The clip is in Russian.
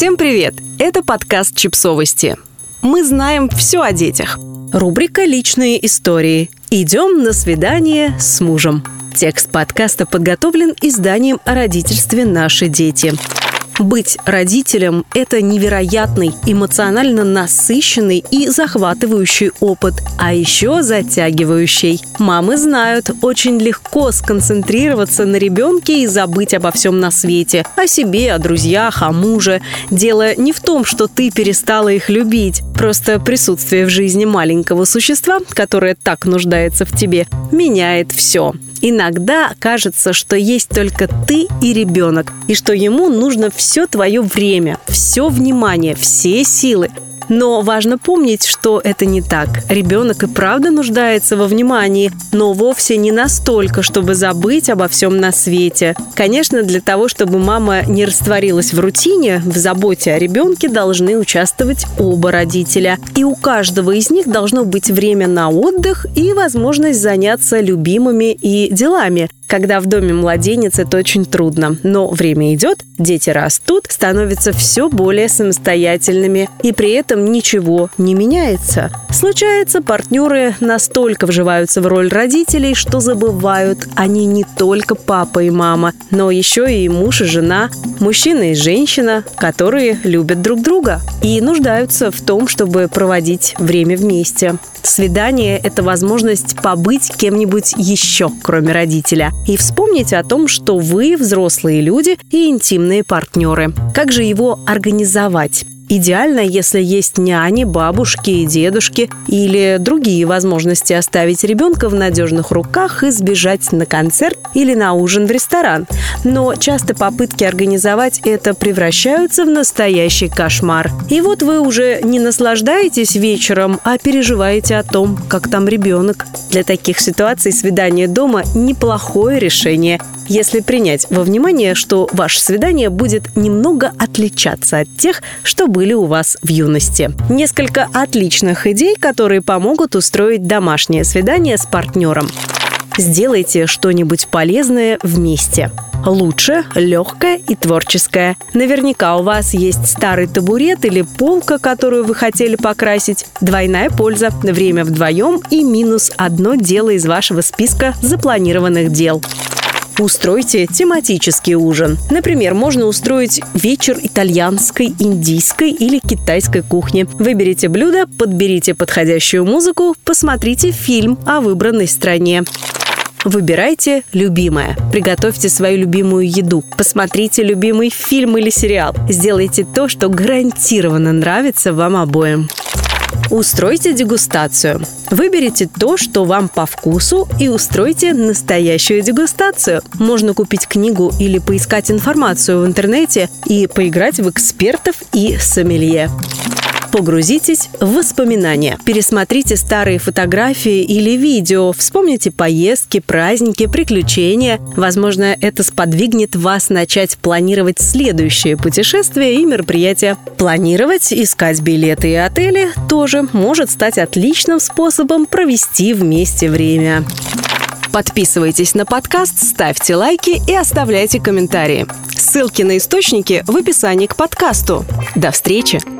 Всем привет! Это подкаст «Чипсовости». Мы знаем все о детях. Рубрика «Личные истории». Идем на свидание с мужем. Текст подкаста подготовлен изданием о родительстве «Наши дети». Быть родителем – это невероятный, эмоционально насыщенный и захватывающий опыт, а еще затягивающий. Мамы знают, очень легко сконцентрироваться на ребенке и забыть обо всем на свете. О себе, о друзьях, о муже. Дело не в том, что ты перестала их любить. Просто присутствие в жизни маленького существа, которое так нуждается в тебе, меняет все. Иногда кажется, что есть только ты и ребенок, и что ему нужно все твое время, все внимание, все силы. Но важно помнить, что это не так. Ребенок и правда нуждается во внимании, но вовсе не настолько, чтобы забыть обо всем на свете. Конечно, для того, чтобы мама не растворилась в рутине, в заботе о ребенке должны участвовать оба родителя. И у каждого из них должно быть время на отдых и возможность заняться любимыми и делами. Когда в доме младенец, это очень трудно. Но время идет, дети растут, становятся все более самостоятельными, и при этом ничего не меняется. Случается, партнеры настолько вживаются в роль родителей, что забывают, они не только папа и мама, но еще и муж и жена, мужчина и женщина, которые любят друг друга и нуждаются в том, чтобы проводить время вместе. Свидание – это возможность побыть кем-нибудь еще, кроме родителя, и вспомнить о том, что вы взрослые люди и интимные партнеры. Как же его организовать? Идеально, если есть няни, бабушки и дедушки или другие возможности оставить ребенка в надежных руках и сбежать на концерт или на ужин в ресторан. Но часто попытки организовать это превращаются в настоящий кошмар. И вот вы уже не наслаждаетесь вечером, а переживаете о том, как там ребенок. Для таких ситуаций свидание дома – неплохое решение если принять во внимание, что ваше свидание будет немного отличаться от тех, что были у вас в юности. Несколько отличных идей, которые помогут устроить домашнее свидание с партнером. Сделайте что-нибудь полезное вместе. Лучше легкое и творческое. Наверняка у вас есть старый табурет или полка, которую вы хотели покрасить. Двойная польза. Время вдвоем и минус одно дело из вашего списка запланированных дел. Устройте тематический ужин. Например, можно устроить вечер итальянской, индийской или китайской кухни. Выберите блюдо, подберите подходящую музыку, посмотрите фильм о выбранной стране. Выбирайте любимое. Приготовьте свою любимую еду. Посмотрите любимый фильм или сериал. Сделайте то, что гарантированно нравится вам обоим. Устройте дегустацию. Выберите то, что вам по вкусу, и устройте настоящую дегустацию. Можно купить книгу или поискать информацию в интернете и поиграть в экспертов и сомелье. Погрузитесь в воспоминания. Пересмотрите старые фотографии или видео. Вспомните поездки, праздники, приключения. Возможно, это сподвигнет вас начать планировать следующее путешествие и мероприятия. Планировать, искать билеты и отели тоже может стать отличным способом провести вместе время. Подписывайтесь на подкаст, ставьте лайки и оставляйте комментарии. Ссылки на источники в описании к подкасту. До встречи!